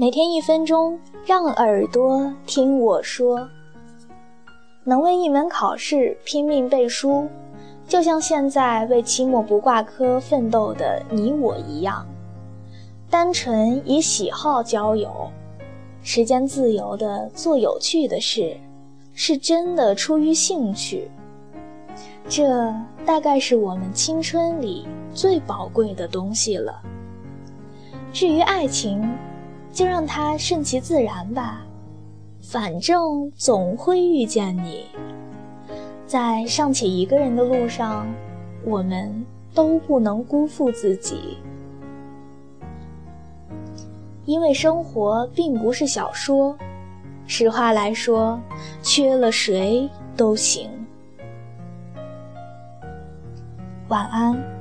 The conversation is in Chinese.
每天一分钟，让耳朵听我说。能为一门考试拼命背书，就像现在为期末不挂科奋斗的你我一样。单纯以喜好交友，时间自由的做有趣的事，是真的出于兴趣。这大概是我们青春里最宝贵的东西了。至于爱情，就让它顺其自然吧，反正总会遇见你。在尚且一个人的路上，我们都不能辜负自己。因为生活并不是小说，实话来说，缺了谁都行。晚安。